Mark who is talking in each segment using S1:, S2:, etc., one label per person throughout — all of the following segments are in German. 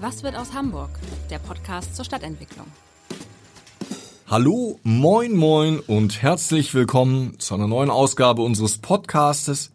S1: Was wird aus Hamburg? Der Podcast zur Stadtentwicklung.
S2: Hallo, moin, moin und herzlich willkommen zu einer neuen Ausgabe unseres Podcastes.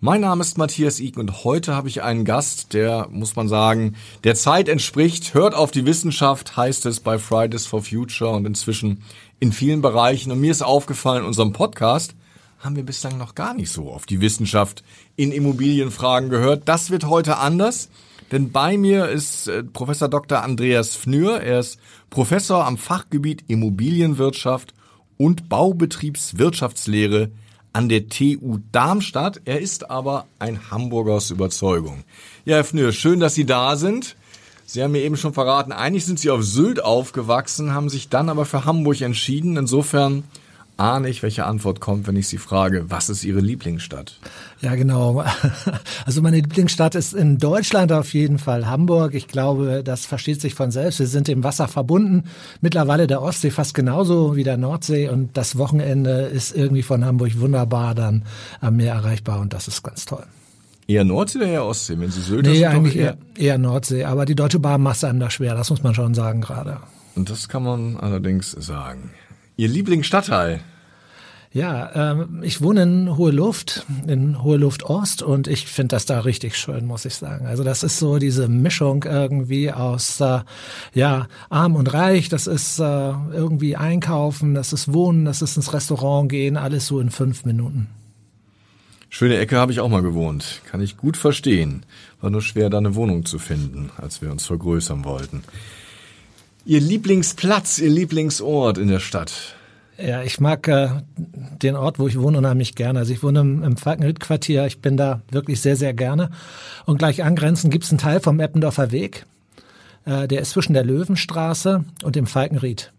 S2: Mein Name ist Matthias Iken und heute habe ich einen Gast, der, muss man sagen, der Zeit entspricht. Hört auf die Wissenschaft, heißt es bei Fridays for Future und inzwischen in vielen Bereichen. Und mir ist aufgefallen, in unserem Podcast haben wir bislang noch gar nicht so auf die Wissenschaft in Immobilienfragen gehört. Das wird heute anders. Denn bei mir ist äh, Professor Dr. Andreas Fnür. Er ist Professor am Fachgebiet Immobilienwirtschaft und Baubetriebswirtschaftslehre an der TU Darmstadt. Er ist aber ein Hamburger aus Überzeugung. Ja, Herr Fnür, schön, dass Sie da sind. Sie haben mir eben schon verraten, eigentlich sind Sie auf Sylt aufgewachsen, haben sich dann aber für Hamburg entschieden. Insofern ahne ich, welche Antwort kommt, wenn ich Sie frage, was ist Ihre Lieblingsstadt?
S3: Ja, genau. Also meine Lieblingsstadt ist in Deutschland auf jeden Fall Hamburg. Ich glaube, das versteht sich von selbst. Wir sind im Wasser verbunden. Mittlerweile der Ostsee fast genauso wie der Nordsee und das Wochenende ist irgendwie von Hamburg wunderbar dann am Meer erreichbar und das ist ganz toll.
S2: Eher Nordsee oder eher Ostsee? Wenn Sie Sylt
S3: Nee, eigentlich eher, eher Nordsee. Aber die Deutsche Bahn macht es einem da schwer. Das muss man schon sagen gerade.
S2: Und das kann man allerdings sagen. Ihr Lieblingsstadtteil?
S3: Ja, ähm, ich wohne in Hohe Luft, in Hohe Luft Ost und ich finde das da richtig schön, muss ich sagen. Also das ist so diese Mischung irgendwie aus äh, ja arm und reich. Das ist äh, irgendwie einkaufen, das ist wohnen, das ist ins Restaurant gehen, alles so in fünf Minuten.
S2: Schöne Ecke habe ich auch mal gewohnt. Kann ich gut verstehen. War nur schwer, da eine Wohnung zu finden, als wir uns vergrößern wollten. Ihr Lieblingsplatz, Ihr Lieblingsort in der Stadt?
S3: Ja, ich mag äh, den Ort, wo ich wohne, unheimlich gerne. Also ich wohne im, im Falkenried-Quartier. Ich bin da wirklich sehr, sehr gerne. Und gleich angrenzend gibt es einen Teil vom Eppendorfer Weg. Äh, der ist zwischen der Löwenstraße und dem Falkenried.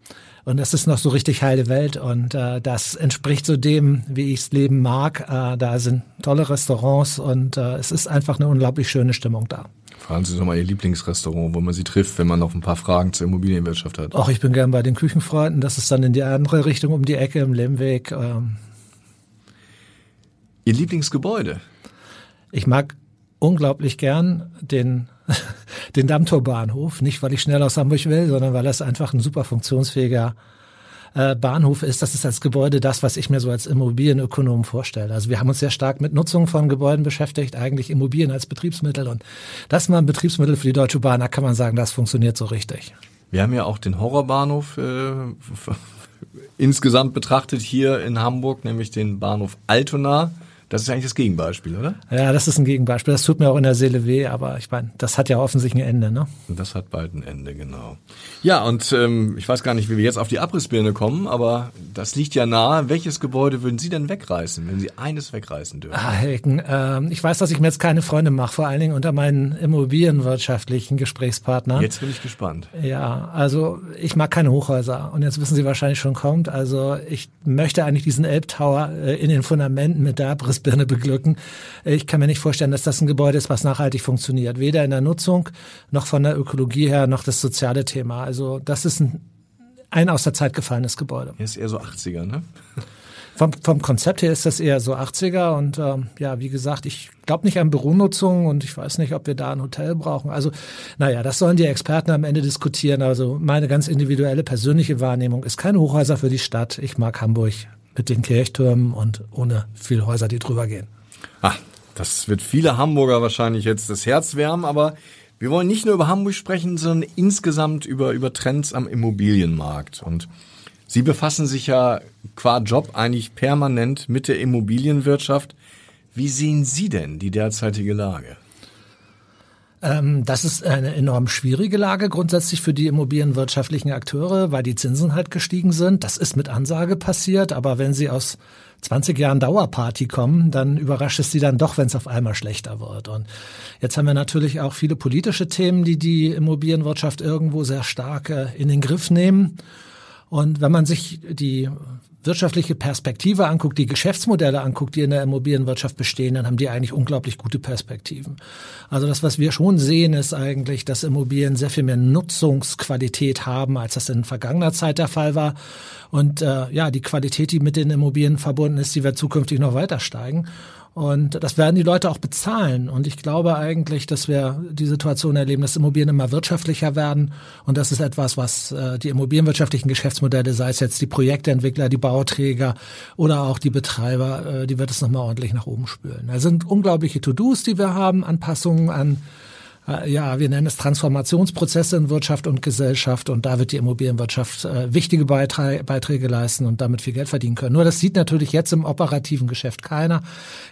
S3: Und das ist noch so richtig heile Welt und äh, das entspricht so dem, wie ichs leben mag. Äh, da sind tolle Restaurants und äh, es ist einfach eine unglaublich schöne Stimmung da.
S2: Fragen Sie doch mal Ihr Lieblingsrestaurant, wo man Sie trifft, wenn man noch ein paar Fragen zur Immobilienwirtschaft hat.
S3: Ach, ich bin gern bei den Küchenfreunden. Das ist dann in die andere Richtung um die Ecke im Lemmweg. Ähm.
S2: Ihr Lieblingsgebäude?
S3: Ich mag unglaublich gern den, den Dammtorbahnhof. Nicht, weil ich schnell aus Hamburg will, sondern weil das einfach ein super funktionsfähiger äh, Bahnhof ist. Das ist als Gebäude das, was ich mir so als Immobilienökonom vorstelle. Also wir haben uns sehr stark mit Nutzung von Gebäuden beschäftigt, eigentlich Immobilien als Betriebsmittel. Und das ist mal ein Betriebsmittel für die Deutsche Bahn. Da kann man sagen, das funktioniert so richtig.
S2: Wir haben ja auch den Horrorbahnhof äh, insgesamt betrachtet hier in Hamburg, nämlich den Bahnhof Altona. Das ist eigentlich das Gegenbeispiel, oder?
S3: Ja, das ist ein Gegenbeispiel. Das tut mir auch in der Seele weh, aber ich meine, das hat ja offensichtlich ein Ende, ne?
S2: Das hat bald ein Ende, genau. Ja, und ähm, ich weiß gar nicht, wie wir jetzt auf die Abrissbirne kommen, aber das liegt ja nahe. Welches Gebäude würden Sie denn wegreißen, wenn Sie eines wegreißen dürfen?
S3: Ah, Helken, äh, ich weiß, dass ich mir jetzt keine Freunde mache, vor allen Dingen unter meinen immobilienwirtschaftlichen Gesprächspartnern.
S2: Jetzt bin ich gespannt.
S3: Ja, also ich mag keine Hochhäuser und jetzt wissen Sie wahrscheinlich schon kommt. Also ich möchte eigentlich diesen Elbtower äh, in den Fundamenten mit der Abriss Abrissbirne beglücken. Ich kann mir nicht vorstellen, dass das ein Gebäude ist, was nachhaltig funktioniert. Weder in der Nutzung, noch von der Ökologie her, noch das soziale Thema. Also das ist ein, ein aus der Zeit gefallenes Gebäude.
S2: Hier ist eher so 80er, ne?
S3: Vom, vom Konzept her ist das eher so 80er und ähm, ja, wie gesagt, ich glaube nicht an Büronutzung und ich weiß nicht, ob wir da ein Hotel brauchen. Also, naja, das sollen die Experten am Ende diskutieren. Also meine ganz individuelle persönliche Wahrnehmung ist keine Hochhäuser für die Stadt. Ich mag Hamburg mit den Kirchtürmen und ohne viele Häuser, die drüber gehen.
S2: Ah, das wird viele Hamburger wahrscheinlich jetzt das Herz wärmen, aber wir wollen nicht nur über Hamburg sprechen, sondern insgesamt über, über Trends am Immobilienmarkt. Und Sie befassen sich ja qua Job eigentlich permanent mit der Immobilienwirtschaft. Wie sehen Sie denn die derzeitige Lage?
S3: Ähm, das ist eine enorm schwierige Lage grundsätzlich für die immobilienwirtschaftlichen Akteure, weil die Zinsen halt gestiegen sind. Das ist mit Ansage passiert, aber wenn sie aus 20 Jahren Dauerparty kommen, dann überrascht es sie dann doch, wenn es auf einmal schlechter wird. Und jetzt haben wir natürlich auch viele politische Themen, die die Immobilienwirtschaft irgendwo sehr stark äh, in den Griff nehmen. Und wenn man sich die wirtschaftliche Perspektive anguckt, die Geschäftsmodelle anguckt, die in der Immobilienwirtschaft bestehen, dann haben die eigentlich unglaublich gute Perspektiven. Also das, was wir schon sehen, ist eigentlich, dass Immobilien sehr viel mehr Nutzungsqualität haben, als das in vergangener Zeit der Fall war. Und äh, ja, die Qualität, die mit den Immobilien verbunden ist, die wird zukünftig noch weiter steigen. Und das werden die Leute auch bezahlen. Und ich glaube eigentlich, dass wir die Situation erleben, dass Immobilien immer wirtschaftlicher werden. Und das ist etwas, was äh, die immobilienwirtschaftlichen Geschäftsmodelle, sei es jetzt die Projektentwickler, die Bauträger oder auch die Betreiber, äh, die wird es nochmal ordentlich nach oben spülen. Da sind unglaubliche To-Dos, die wir haben, Anpassungen an ja, wir nennen es Transformationsprozesse in Wirtschaft und Gesellschaft und da wird die Immobilienwirtschaft äh, wichtige Beiträge, Beiträge leisten und damit viel Geld verdienen können. Nur das sieht natürlich jetzt im operativen Geschäft keiner.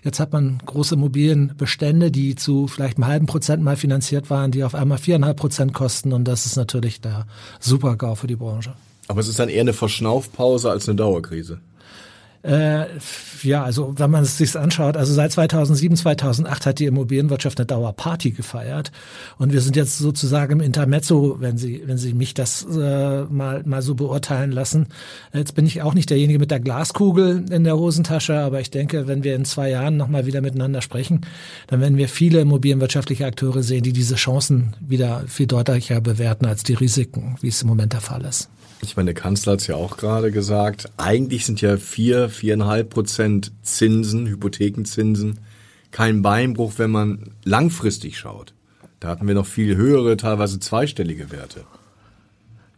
S3: Jetzt hat man große Immobilienbestände, die zu vielleicht einem halben Prozent mal finanziert waren, die auf einmal viereinhalb Prozent kosten und das ist natürlich der Super-GAU für die Branche.
S2: Aber es ist dann eher eine Verschnaufpause als eine Dauerkrise.
S3: Äh, ja, also wenn man es sich anschaut, also seit 2007, 2008 hat die Immobilienwirtschaft eine Dauerparty gefeiert und wir sind jetzt sozusagen im Intermezzo, wenn Sie, wenn Sie mich das äh, mal mal so beurteilen lassen. Jetzt bin ich auch nicht derjenige mit der Glaskugel in der Hosentasche, aber ich denke, wenn wir in zwei Jahren nochmal wieder miteinander sprechen, dann werden wir viele immobilienwirtschaftliche Akteure sehen, die diese Chancen wieder viel deutlicher bewerten als die Risiken, wie es im Moment der Fall ist.
S2: Ich meine, der Kanzler hat es ja auch gerade gesagt, eigentlich sind ja vier, viereinhalb Prozent Zinsen, Hypothekenzinsen, kein Beinbruch, wenn man langfristig schaut. Da hatten wir noch viel höhere, teilweise zweistellige Werte.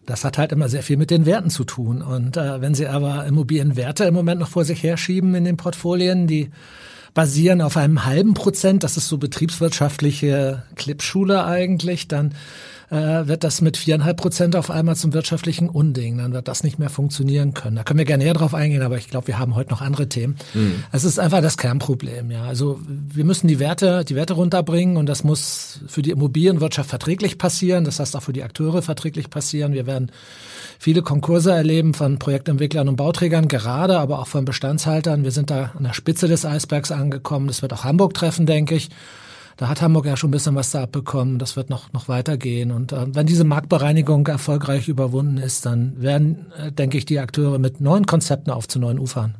S3: Das hat halt immer sehr viel mit den Werten zu tun. Und äh, wenn Sie aber Immobilienwerte im Moment noch vor sich herschieben in den Portfolien, die basieren auf einem halben Prozent, das ist so betriebswirtschaftliche Clipschule eigentlich, dann äh, wird das mit viereinhalb Prozent auf einmal zum wirtschaftlichen Unding. Dann wird das nicht mehr funktionieren können. Da können wir gerne näher drauf eingehen, aber ich glaube, wir haben heute noch andere Themen. Mhm. Es ist einfach das Kernproblem. Ja, also wir müssen die Werte, die Werte runterbringen und das muss für die Immobilienwirtschaft verträglich passieren. Das heißt auch für die Akteure verträglich passieren. Wir werden viele Konkurse erleben von Projektentwicklern und Bauträgern gerade, aber auch von Bestandshaltern. Wir sind da an der Spitze des Eisbergs angekommen. Das wird auch Hamburg treffen, denke ich. Da hat Hamburg ja schon ein bisschen was da abbekommen. Das wird noch, noch weitergehen. Und äh, wenn diese Marktbereinigung erfolgreich überwunden ist, dann werden, äh, denke ich, die Akteure mit neuen Konzepten auf zu neuen Ufern.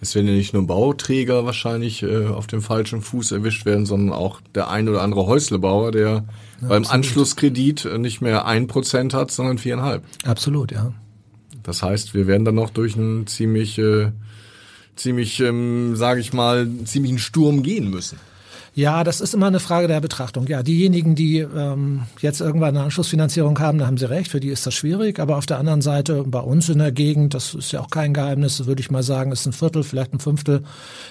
S2: Es werden ja nicht nur Bauträger wahrscheinlich äh, auf dem falschen Fuß erwischt werden, sondern auch der ein oder andere Häuslebauer, der ja, beim absolut. Anschlusskredit äh, nicht mehr ein Prozent hat, sondern viereinhalb.
S3: Absolut, ja.
S2: Das heißt, wir werden dann noch durch einen ziemlich, äh, ziemlich, ähm, sage ich mal, ziemlichen Sturm gehen müssen.
S3: Ja, das ist immer eine Frage der Betrachtung. Ja, diejenigen, die ähm, jetzt irgendwann eine Anschlussfinanzierung haben, da haben sie recht, für die ist das schwierig. Aber auf der anderen Seite, bei uns in der Gegend, das ist ja auch kein Geheimnis, würde ich mal sagen, ist ein Viertel, vielleicht ein Fünftel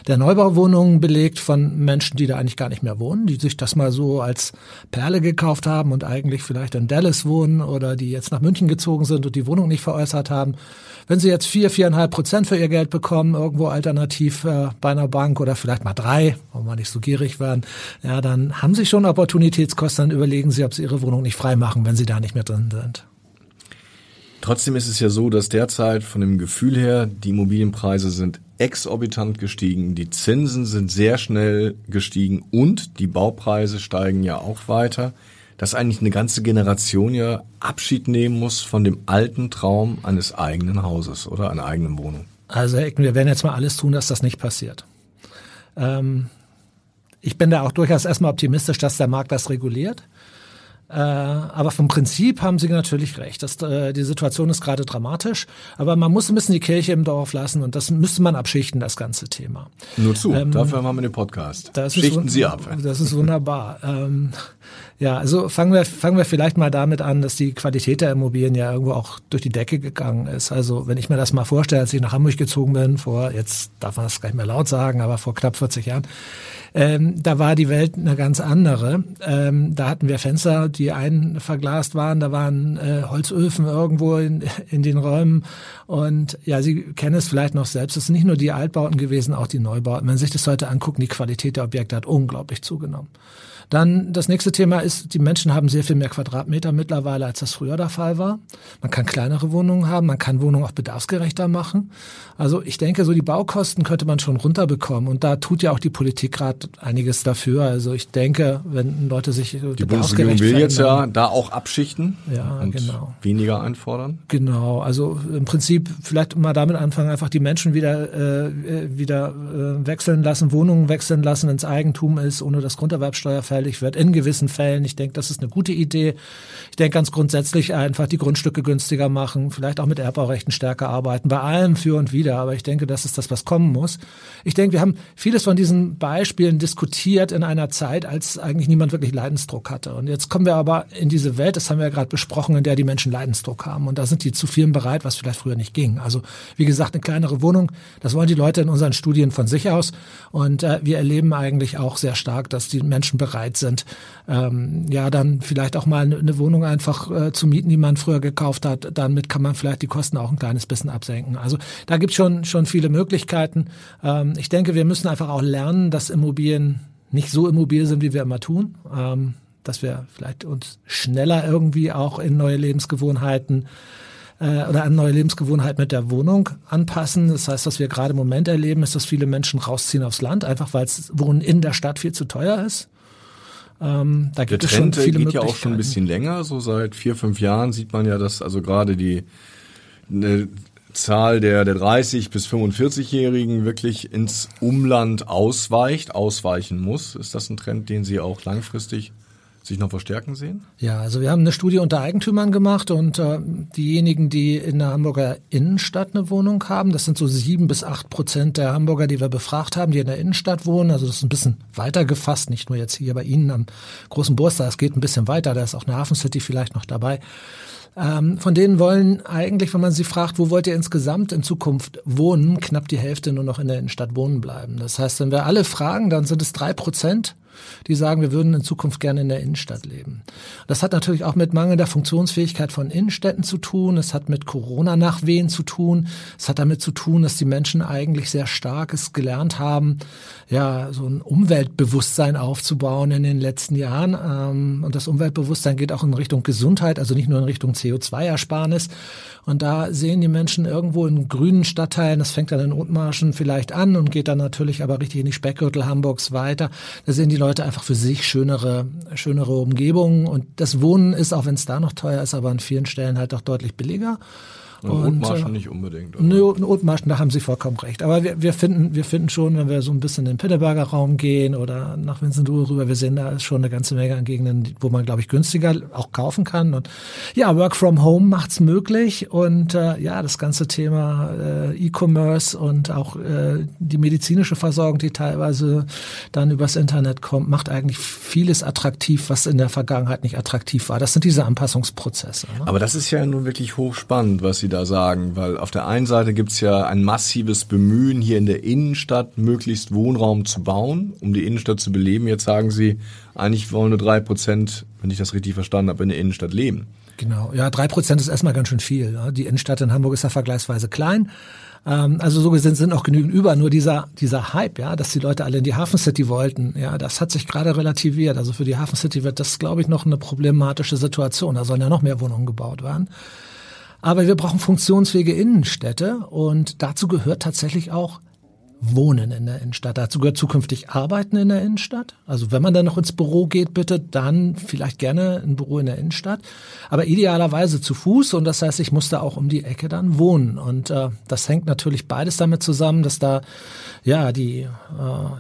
S3: der Neubauwohnungen belegt von Menschen, die da eigentlich gar nicht mehr wohnen, die sich das mal so als Perle gekauft haben und eigentlich vielleicht in Dallas wohnen oder die jetzt nach München gezogen sind und die Wohnung nicht veräußert haben. Wenn sie jetzt vier, viereinhalb Prozent für ihr Geld bekommen, irgendwo alternativ äh, bei einer Bank oder vielleicht mal drei, wollen wir nicht so gierig werden, ja, dann haben sie schon Opportunitätskosten, dann überlegen sie, ob sie ihre Wohnung nicht frei machen, wenn sie da nicht mehr drin sind.
S2: Trotzdem ist es ja so, dass derzeit von dem Gefühl her die Immobilienpreise sind exorbitant gestiegen, die Zinsen sind sehr schnell gestiegen und die Baupreise steigen ja auch weiter dass eigentlich eine ganze Generation ja Abschied nehmen muss von dem alten Traum eines eigenen Hauses oder einer eigenen Wohnung.
S3: Also Herr Ecken, wir werden jetzt mal alles tun, dass das nicht passiert. Ähm, ich bin da auch durchaus erstmal optimistisch, dass der Markt das reguliert. Äh, aber vom Prinzip haben Sie natürlich recht. Das, äh, die Situation ist gerade dramatisch, aber man muss ein bisschen die Kirche im Dorf lassen und das müsste man abschichten, das ganze Thema.
S2: Nur zu, ähm, dafür haben wir den Podcast. Schichten Sie ab.
S3: Das ist wunderbar. ähm, ja, also fangen wir, fangen wir vielleicht mal damit an, dass die Qualität der Immobilien ja irgendwo auch durch die Decke gegangen ist. Also wenn ich mir das mal vorstelle, als ich nach Hamburg gezogen bin, vor, jetzt darf man das gar nicht mehr laut sagen, aber vor knapp 40 Jahren, ähm, da war die Welt eine ganz andere. Ähm, da hatten wir Fenster, die einverglast waren, da waren äh, Holzöfen irgendwo in, in den Räumen. Und ja, Sie kennen es vielleicht noch selbst. Es sind nicht nur die Altbauten gewesen, auch die Neubauten. Wenn Sie sich das heute angucken, die Qualität der Objekte hat unglaublich zugenommen. Dann das nächste Thema ist, die Menschen haben sehr viel mehr Quadratmeter mittlerweile, als das früher der Fall war. Man kann kleinere Wohnungen haben, man kann Wohnungen auch bedarfsgerechter machen. Also ich denke, so die Baukosten könnte man schon runterbekommen. Und da tut ja auch die Politik gerade einiges dafür. Also ich denke, wenn Leute sich
S2: die Bundesregierung will jetzt ja da auch abschichten
S3: ja, und genau.
S2: weniger einfordern.
S3: Genau, also im Prinzip vielleicht mal damit anfangen, einfach die Menschen wieder äh, wieder äh, wechseln lassen, Wohnungen wechseln lassen, ins Eigentum ist, ohne dass Grunderwerbsteuer fällig wird. In gewissen Fällen. Ich denke, das ist eine gute Idee. Ich denke ganz grundsätzlich einfach die Grundstücke günstiger machen, vielleicht auch mit Erbbaurechten stärker arbeiten, bei allem für und wieder. Aber ich denke, das ist das, was kommen muss. Ich denke, wir haben vieles von diesen Beispielen diskutiert in einer Zeit, als eigentlich niemand wirklich Leidensdruck hatte. Und jetzt kommen wir aber in diese Welt, das haben wir ja gerade besprochen, in der die Menschen Leidensdruck haben. Und da sind die zu vielen bereit, was vielleicht früher nicht ging. Also wie gesagt, eine kleinere Wohnung, das wollen die Leute in unseren Studien von sich aus. Und äh, wir erleben eigentlich auch sehr stark, dass die Menschen bereit sind, ähm, ja, dann vielleicht auch mal eine Wohnung einfach äh, zu mieten, die man früher gekauft hat. Damit kann man vielleicht die Kosten auch ein kleines bisschen absenken. Also da gibt es schon, schon viele Möglichkeiten. Ähm, ich denke, wir müssen einfach auch lernen, dass Immobilien nicht so immobil sind, wie wir immer tun. Ähm, dass wir vielleicht uns schneller irgendwie auch in neue Lebensgewohnheiten äh, oder an neue Lebensgewohnheiten mit der Wohnung anpassen. Das heißt, was wir gerade im Moment erleben, ist, dass viele Menschen rausziehen aufs Land, einfach weil es Wohnen in der Stadt viel zu teuer ist.
S2: Ähm, da gibt der es Trend schon viele geht ja auch schon ein bisschen länger. So seit vier, fünf Jahren sieht man ja, dass also gerade die eine Zahl der, der 30 bis 45-Jährigen wirklich ins Umland ausweicht, ausweichen muss. Ist das ein Trend, den Sie auch langfristig sich noch verstärken sehen?
S3: Ja, also wir haben eine Studie unter Eigentümern gemacht und äh, diejenigen, die in der Hamburger Innenstadt eine Wohnung haben, das sind so sieben bis acht Prozent der Hamburger, die wir befragt haben, die in der Innenstadt wohnen. Also das ist ein bisschen weiter gefasst, nicht nur jetzt hier bei Ihnen am großen Burster, es geht ein bisschen weiter, da ist auch eine Hafen City vielleicht noch dabei. Ähm, von denen wollen eigentlich, wenn man sie fragt, wo wollt ihr insgesamt in Zukunft wohnen, knapp die Hälfte nur noch in der Innenstadt wohnen bleiben. Das heißt, wenn wir alle fragen, dann sind es drei Prozent die sagen, wir würden in Zukunft gerne in der Innenstadt leben. Das hat natürlich auch mit mangelnder Funktionsfähigkeit von Innenstädten zu tun. Es hat mit Corona-Nachwehen zu tun. Es hat damit zu tun, dass die Menschen eigentlich sehr starkes gelernt haben, ja, so ein Umweltbewusstsein aufzubauen in den letzten Jahren. Ähm, und das Umweltbewusstsein geht auch in Richtung Gesundheit, also nicht nur in Richtung CO2-Ersparnis. Und da sehen die Menschen irgendwo in grünen Stadtteilen, das fängt dann in Othmarschen vielleicht an und geht dann natürlich aber richtig in die Speckgürtel Hamburgs weiter. Da sehen die Leute einfach für sich schönere, schönere Umgebungen. Und das Wohnen ist, auch wenn es da noch teuer ist, aber an vielen Stellen halt auch deutlich billiger.
S2: Und Othmarschen äh, nicht unbedingt.
S3: Nö, Othmarschen, da haben Sie vollkommen recht. Aber wir, wir, finden, wir finden schon, wenn wir so ein bisschen in den Pinneberger Raum gehen oder nach Winsenduhe rüber, wir sehen da schon eine ganze Menge an Gegenden, wo man, glaube ich, günstiger auch kaufen kann. Und ja, Work from Home macht's möglich. Und äh, ja, das ganze Thema äh, E-Commerce und auch äh, die medizinische Versorgung, die teilweise dann übers Internet kommt, macht eigentlich vieles attraktiv, was in der Vergangenheit nicht attraktiv war. Das sind diese Anpassungsprozesse.
S2: Ne? Aber das ist ja nun wirklich hochspannend, was Sie da da sagen? Weil auf der einen Seite gibt es ja ein massives Bemühen, hier in der Innenstadt möglichst Wohnraum zu bauen, um die Innenstadt zu beleben. Jetzt sagen Sie, eigentlich wollen nur drei Prozent, wenn ich das richtig verstanden habe, in der Innenstadt leben.
S3: Genau, ja, drei Prozent ist erstmal ganz schön viel. Die Innenstadt in Hamburg ist ja vergleichsweise klein. Ähm, also so gesehen sind auch genügend über. Nur dieser, dieser Hype, ja, dass die Leute alle in die Hafen City wollten, ja, das hat sich gerade relativiert. Also für die Hafen City wird das, glaube ich, noch eine problematische Situation. Da sollen ja noch mehr Wohnungen gebaut werden. Aber wir brauchen funktionsfähige Innenstädte und dazu gehört tatsächlich auch Wohnen in der Innenstadt. Dazu gehört zukünftig Arbeiten in der Innenstadt. Also wenn man dann noch ins Büro geht, bitte dann vielleicht gerne ein Büro in der Innenstadt. Aber idealerweise zu Fuß und das heißt, ich muss da auch um die Ecke dann wohnen. Und äh, das hängt natürlich beides damit zusammen, dass da ja die äh,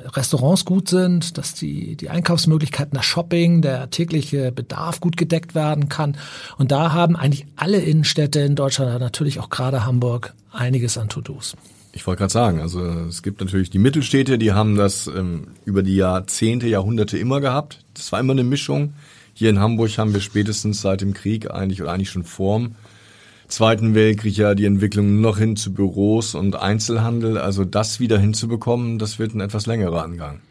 S3: Restaurants gut sind, dass die, die Einkaufsmöglichkeiten, das Shopping, der tägliche Bedarf gut gedeckt werden kann. Und da haben eigentlich alle Innenstädte in Deutschland, natürlich auch gerade Hamburg, einiges an To-Dos.
S2: Ich wollte gerade sagen, also es gibt natürlich die Mittelstädte, die haben das ähm, über die Jahrzehnte, Jahrhunderte immer gehabt. Das war immer eine Mischung. Hier in Hamburg haben wir spätestens seit dem Krieg eigentlich oder eigentlich schon vorm Zweiten Weltkrieg ja die Entwicklung noch hin zu Büros und Einzelhandel. Also das wieder hinzubekommen, das wird ein etwas längerer Angang.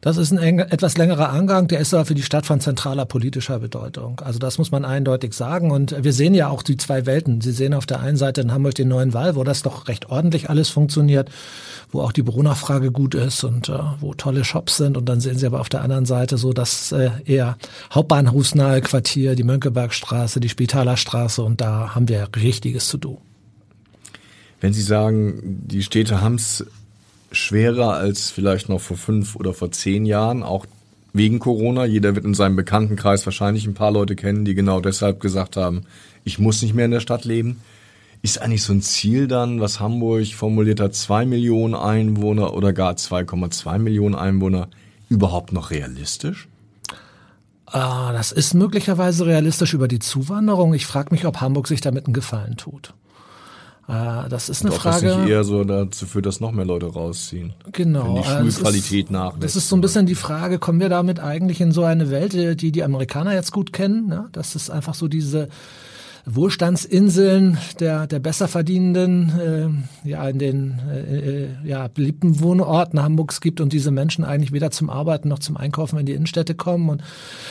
S3: Das ist ein eng, etwas längerer Angang, der ist aber für die Stadt von zentraler politischer Bedeutung. Also das muss man eindeutig sagen. Und wir sehen ja auch die zwei Welten. Sie sehen auf der einen Seite in Hamburg den neuen Wall, wo das doch recht ordentlich alles funktioniert, wo auch die Büronachfrage gut ist und äh, wo tolle Shops sind. Und dann sehen Sie aber auf der anderen Seite so das äh, eher hauptbahnhofsnahe Quartier, die Mönckebergstraße, die Spitaler Straße. Und da haben wir richtiges zu tun.
S2: Wenn Sie sagen, die Städte haben es schwerer als vielleicht noch vor fünf oder vor zehn Jahren, auch wegen Corona. Jeder wird in seinem Bekanntenkreis wahrscheinlich ein paar Leute kennen, die genau deshalb gesagt haben, ich muss nicht mehr in der Stadt leben. Ist eigentlich so ein Ziel dann, was Hamburg formuliert hat, zwei Millionen Einwohner oder gar 2,2 Millionen Einwohner, überhaupt noch realistisch?
S3: Ah, das ist möglicherweise realistisch über die Zuwanderung. Ich frage mich, ob Hamburg sich damit einen Gefallen tut. Äh, das ist eine
S2: Ob
S3: Frage.
S2: das nicht eher so dazu führt, dass noch mehr Leute rausziehen.
S3: Genau.
S2: Wenn die
S3: äh,
S2: Schulqualität
S3: ist,
S2: nachlässt.
S3: Das ist so ein bisschen die Frage, kommen wir damit eigentlich in so eine Welt, äh, die die Amerikaner jetzt gut kennen? Ne? Das ist einfach so diese Wohlstandsinseln der, der Besserverdienenden äh, ja, in den äh, äh, ja, beliebten Wohnorten Hamburgs gibt und diese Menschen eigentlich weder zum Arbeiten noch zum Einkaufen in die Innenstädte kommen. Und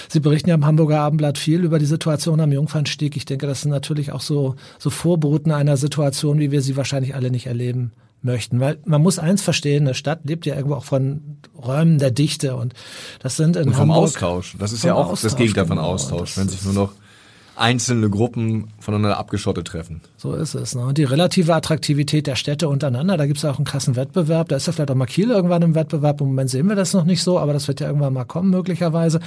S3: Sie berichten ja im Hamburger Abendblatt viel über die Situation am Jungfernstieg. Ich denke, das sind natürlich auch so, so Vorboten einer Situation, wie wir sie wahrscheinlich alle nicht erleben möchten. Weil man muss eins verstehen, eine Stadt lebt ja irgendwo auch von Räumen der Dichte und das sind in
S2: Und vom
S3: Hamburg
S2: Austausch. Das ist ja auch das
S3: Austausch,
S2: Gegenteil von
S3: genau.
S2: Austausch,
S3: Das
S2: wenn sich nur noch einzelne Gruppen voneinander abgeschottet treffen.
S3: So ist es. Ne? Und die relative Attraktivität der Städte untereinander, da gibt es auch einen krassen Wettbewerb. Da ist ja vielleicht auch mal Kiel irgendwann im Wettbewerb. Im Moment sehen wir das noch nicht so, aber das wird ja irgendwann mal kommen, möglicherweise.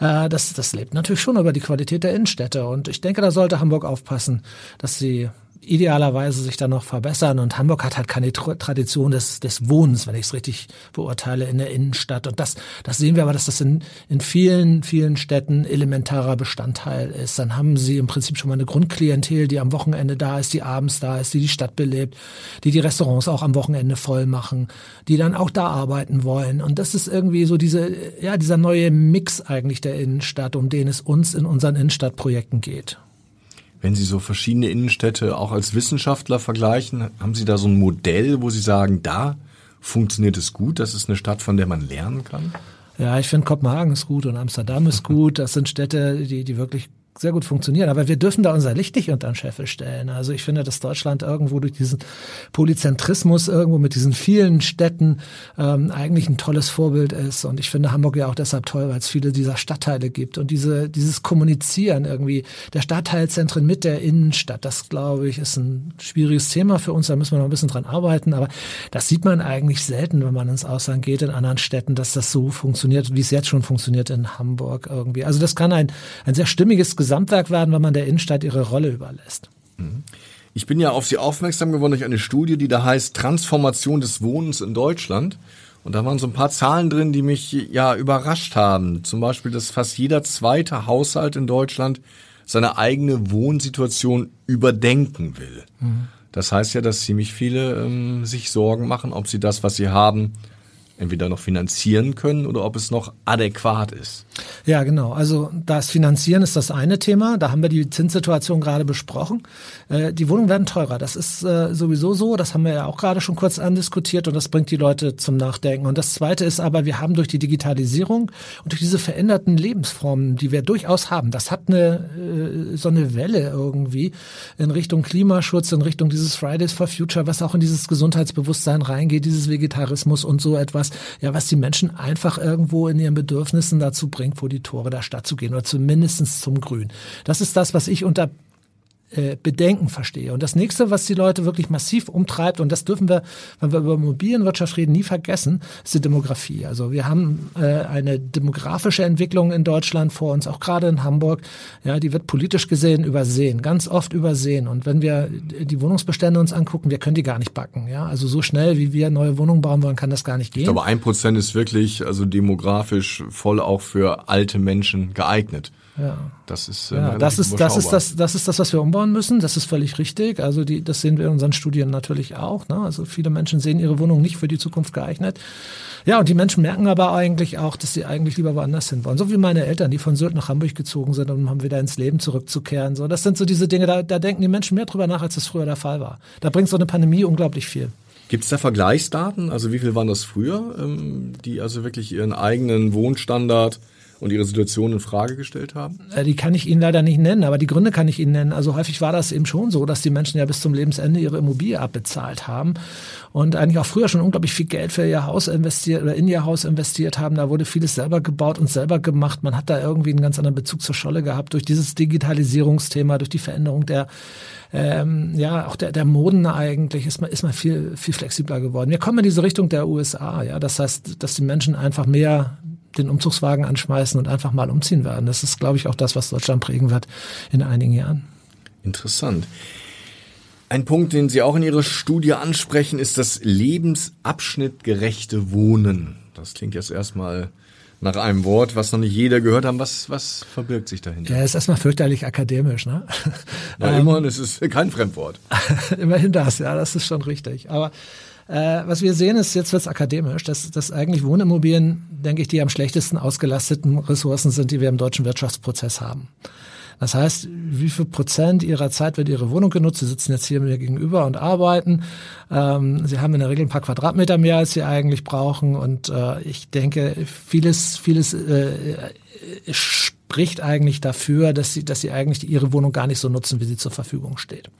S3: Äh, das, das lebt natürlich schon über die Qualität der Innenstädte. Und ich denke, da sollte Hamburg aufpassen, dass sie idealerweise sich da noch verbessern. Und Hamburg hat halt keine Tr- Tradition des, des Wohnens, wenn ich es richtig beurteile, in der Innenstadt. Und das, das sehen wir aber, dass das in, in vielen, vielen Städten elementarer Bestandteil ist. Dann haben sie im Prinzip schon mal eine Grundklientel, die am Wochenende da ist, die abends da ist, die die Stadt belebt, die die Restaurants auch am Wochenende voll machen, die dann auch da arbeiten wollen. Und das ist irgendwie so diese, ja, dieser neue Mix eigentlich der Innenstadt, um den es uns in unseren Innenstadtprojekten geht.
S2: Wenn Sie so verschiedene Innenstädte auch als Wissenschaftler vergleichen, haben Sie da so ein Modell, wo Sie sagen, da funktioniert es gut, das ist eine Stadt, von der man lernen kann?
S3: Ja, ich finde Kopenhagen ist gut und Amsterdam ist gut. Das sind Städte, die, die wirklich sehr gut funktionieren. Aber wir dürfen da unser Licht nicht unter den Scheffel stellen. Also ich finde, dass Deutschland irgendwo durch diesen Polyzentrismus irgendwo mit diesen vielen Städten ähm, eigentlich ein tolles Vorbild ist. Und ich finde Hamburg ja auch deshalb toll, weil es viele dieser Stadtteile gibt. Und diese, dieses Kommunizieren irgendwie der Stadtteilzentren mit der Innenstadt, das glaube ich, ist ein schwieriges Thema für uns. Da müssen wir noch ein bisschen dran arbeiten. Aber das sieht man eigentlich selten, wenn man ins Ausland geht in anderen Städten, dass das so funktioniert, wie es jetzt schon funktioniert in Hamburg irgendwie. Also das kann ein, ein sehr stimmiges Gesamtwerk werden, wenn man der Innenstadt ihre Rolle überlässt.
S2: Ich bin ja auf Sie aufmerksam geworden durch eine Studie, die da heißt Transformation des Wohnens in Deutschland. Und da waren so ein paar Zahlen drin, die mich ja überrascht haben. Zum Beispiel, dass fast jeder zweite Haushalt in Deutschland seine eigene Wohnsituation überdenken will. Das heißt ja, dass ziemlich viele ähm, sich Sorgen machen, ob sie das, was sie haben, entweder noch finanzieren können oder ob es noch adäquat ist.
S3: Ja, genau. Also das Finanzieren ist das eine Thema. Da haben wir die Zinssituation gerade besprochen. Äh, die Wohnungen werden teurer. Das ist äh, sowieso so. Das haben wir ja auch gerade schon kurz andiskutiert und das bringt die Leute zum Nachdenken. Und das zweite ist aber, wir haben durch die Digitalisierung und durch diese veränderten Lebensformen, die wir durchaus haben, das hat eine äh, so eine Welle irgendwie in Richtung Klimaschutz, in Richtung dieses Fridays for Future, was auch in dieses Gesundheitsbewusstsein reingeht, dieses Vegetarismus und so etwas, ja, was die Menschen einfach irgendwo in ihren Bedürfnissen dazu bringt, vor die Tore der Stadt zu gehen oder zumindestens zum Grün. Das ist das, was ich unter äh, Bedenken verstehe. Und das nächste, was die Leute wirklich massiv umtreibt, und das dürfen wir, wenn wir über Immobilienwirtschaft reden, nie vergessen, ist die Demografie. Also wir haben äh, eine demografische Entwicklung in Deutschland vor uns, auch gerade in Hamburg. Ja, die wird politisch gesehen übersehen, ganz oft übersehen. Und wenn wir die Wohnungsbestände uns angucken, wir können die gar nicht backen. Ja, also so schnell, wie wir neue Wohnungen bauen wollen, kann das gar nicht gehen.
S2: Glaube, ein Prozent ist wirklich, also demografisch voll auch für alte Menschen geeignet.
S3: Ja.
S2: Das ist, äh,
S3: Ja, das ist, das ist das, das ist das, was wir umbauen müssen. Das ist völlig richtig. Also die, das sehen wir in unseren Studien natürlich auch. Ne? Also viele Menschen sehen ihre Wohnung nicht für die Zukunft geeignet. Ja, und die Menschen merken aber eigentlich auch, dass sie eigentlich lieber woanders hin wollen. So wie meine Eltern, die von Sylt nach Hamburg gezogen sind, um haben wieder ins Leben zurückzukehren. So, das sind so diese Dinge, da, da denken die Menschen mehr drüber nach, als das früher der Fall war. Da bringt so eine Pandemie unglaublich viel.
S2: Gibt es da Vergleichsdaten? Also wie viel waren das früher, ähm, die also wirklich ihren eigenen Wohnstandard und ihre Situation in Frage gestellt haben?
S3: Äh, die kann ich Ihnen leider nicht nennen, aber die Gründe kann ich Ihnen nennen. Also häufig war das eben schon so, dass die Menschen ja bis zum Lebensende ihre Immobilie abbezahlt haben und eigentlich auch früher schon unglaublich viel Geld für ihr Haus investiert oder in ihr Haus investiert haben. Da wurde vieles selber gebaut und selber gemacht. Man hat da irgendwie einen ganz anderen Bezug zur Scholle gehabt durch dieses Digitalisierungsthema, durch die Veränderung der ähm, ja, auch der, der Moden eigentlich ist man, ist man viel, viel flexibler geworden. Wir kommen in diese Richtung der USA, ja. Das heißt, dass die Menschen einfach mehr den Umzugswagen anschmeißen und einfach mal umziehen werden. Das ist, glaube ich, auch das, was Deutschland prägen wird in einigen Jahren.
S2: Interessant. Ein Punkt, den Sie auch in Ihrer Studie ansprechen, ist das lebensabschnittgerechte Wohnen. Das klingt jetzt erstmal nach einem Wort, was noch nicht jeder gehört hat. Was, was verbirgt sich dahinter?
S3: Ja, ist erstmal fürchterlich akademisch, ne?
S2: Na, immerhin, es ist kein Fremdwort.
S3: immerhin das, ja, das ist schon richtig. Aber äh, was wir sehen ist, jetzt wird's akademisch, dass, dass eigentlich Wohnimmobilien, denke ich, die am schlechtesten ausgelasteten Ressourcen sind, die wir im deutschen Wirtschaftsprozess haben. Das heißt, wie viel Prozent Ihrer Zeit wird Ihre Wohnung genutzt? Sie sitzen jetzt hier mir gegenüber und arbeiten. Ähm, Sie haben in der Regel ein paar Quadratmeter mehr, als Sie eigentlich brauchen. Und äh, ich denke, vieles, vieles äh, spricht eigentlich dafür, dass Sie, dass Sie eigentlich Ihre Wohnung gar nicht so nutzen, wie sie zur Verfügung steht.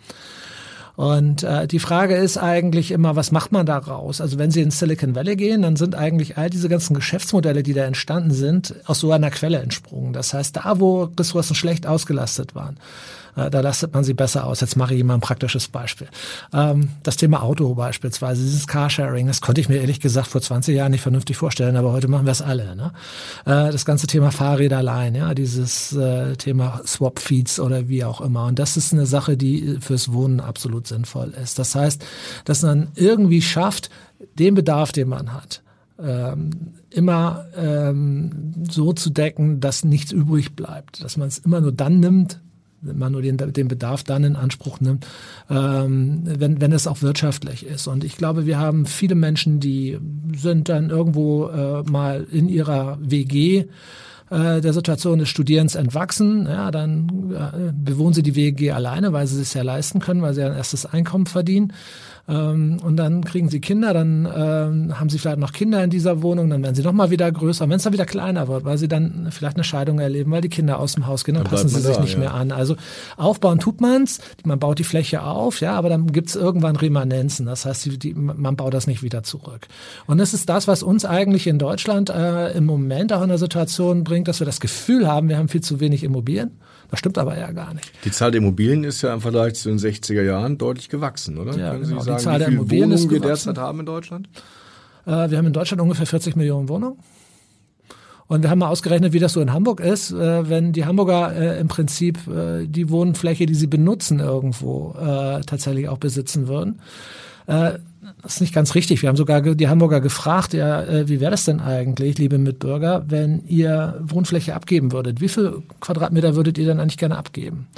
S3: Und äh, die Frage ist eigentlich immer, was macht man daraus? Also wenn Sie in Silicon Valley gehen, dann sind eigentlich all diese ganzen Geschäftsmodelle, die da entstanden sind, aus so einer Quelle entsprungen. Das heißt, da, wo Ressourcen schlecht ausgelastet waren, äh, da lastet man sie besser aus. Jetzt mache ich mal ein praktisches Beispiel. Ähm, das Thema Auto beispielsweise, dieses Carsharing, das konnte ich mir ehrlich gesagt vor 20 Jahren nicht vernünftig vorstellen, aber heute machen wir es alle. Ne? Äh, das ganze Thema Fahrräder allein, ja, dieses äh, Thema Swap-Feeds oder wie auch immer. Und das ist eine Sache, die fürs Wohnen absolut sinnvoll ist. Das heißt, dass man irgendwie schafft, den Bedarf, den man hat, ähm, immer ähm, so zu decken, dass nichts übrig bleibt, dass man es immer nur dann nimmt, man nur den, den Bedarf dann in Anspruch nimmt, ähm, wenn, wenn es auch wirtschaftlich ist. Und ich glaube, wir haben viele Menschen, die sind dann irgendwo äh, mal in ihrer WG äh, der Situation des Studierens entwachsen, ja, dann äh, bewohnen sie die WG alleine, weil sie es ja leisten können, weil sie ein erstes Einkommen verdienen. Ähm, und dann kriegen sie Kinder, dann ähm, haben sie vielleicht noch Kinder in dieser Wohnung, dann werden sie noch mal wieder größer. Wenn es dann wieder kleiner wird, weil sie dann vielleicht eine Scheidung erleben, weil die Kinder aus dem Haus gehen, dann, dann passen sie sich da, nicht ja. mehr an. Also aufbauen tut man's, man baut die Fläche auf, ja, aber dann gibt's irgendwann Remanenzen. Das heißt, die, die, man baut das nicht wieder zurück. Und das ist das, was uns eigentlich in Deutschland äh, im Moment auch in der Situation bringt, dass wir das Gefühl haben, wir haben viel zu wenig Immobilien. Das stimmt aber ja gar nicht.
S2: Die Zahl der Immobilien ist ja im Vergleich zu den 60er Jahren deutlich gewachsen, oder?
S3: Ja, Können Sie genau. sagen, die Zahl der Immobilien Wohnungen ist
S2: wir derzeit haben in Deutschland?
S3: Äh, wir haben in Deutschland ungefähr 40 Millionen Wohnungen. Und wir haben mal ausgerechnet, wie das so in Hamburg ist, äh, wenn die Hamburger äh, im Prinzip äh, die Wohnfläche, die sie benutzen, irgendwo äh, tatsächlich auch besitzen würden. Äh, das ist nicht ganz richtig. Wir haben sogar die Hamburger gefragt, ja, äh, wie wäre das denn eigentlich, liebe Mitbürger, wenn ihr Wohnfläche abgeben würdet? Wie viel Quadratmeter würdet ihr dann eigentlich gerne abgeben?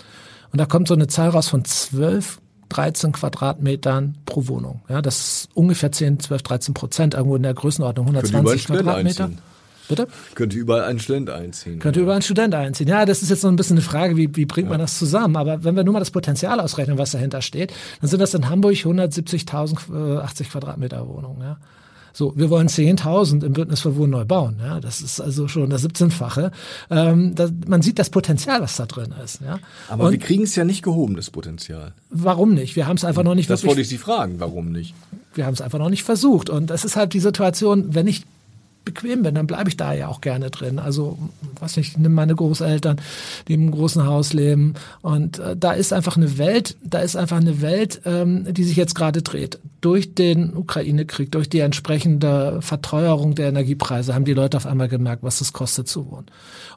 S3: Und da kommt so eine Zahl raus von 12, 13 Quadratmetern pro Wohnung. Ja, das ist ungefähr 10, 12, 13 Prozent, irgendwo in der Größenordnung, 120 Quadratmeter. Einziehen.
S2: Bitte? Könnte überall ein Student einziehen.
S3: Könnte überall ein Student einziehen. Ja, das ist jetzt so ein bisschen eine Frage, wie, wie bringt ja. man das zusammen? Aber wenn wir nur mal das Potenzial ausrechnen, was dahinter steht, dann sind das in Hamburg 170.000 80 Quadratmeter Wohnungen. Ja. So, wir wollen 10.000 im Bündnis für Wohnen neu bauen. Ja, das ist also schon das 17-fache. Ähm, da, man sieht das Potenzial, was da drin ist. Ja.
S2: Aber Und wir kriegen es ja nicht gehoben, das Potenzial.
S3: Warum nicht? Wir haben es einfach noch nicht
S2: das wirklich. Das wollte ich Sie fragen, warum nicht?
S3: Wir haben es einfach noch nicht versucht. Und das ist halt die Situation, wenn ich bequem bin, dann bleibe ich da ja auch gerne drin. Also, was ich nimm meine Großeltern, die im großen Haus leben. Und äh, da ist einfach eine Welt, da ist einfach eine Welt, ähm, die sich jetzt gerade dreht. Durch den Ukraine-Krieg, durch die entsprechende Verteuerung der Energiepreise haben die Leute auf einmal gemerkt, was es kostet zu wohnen.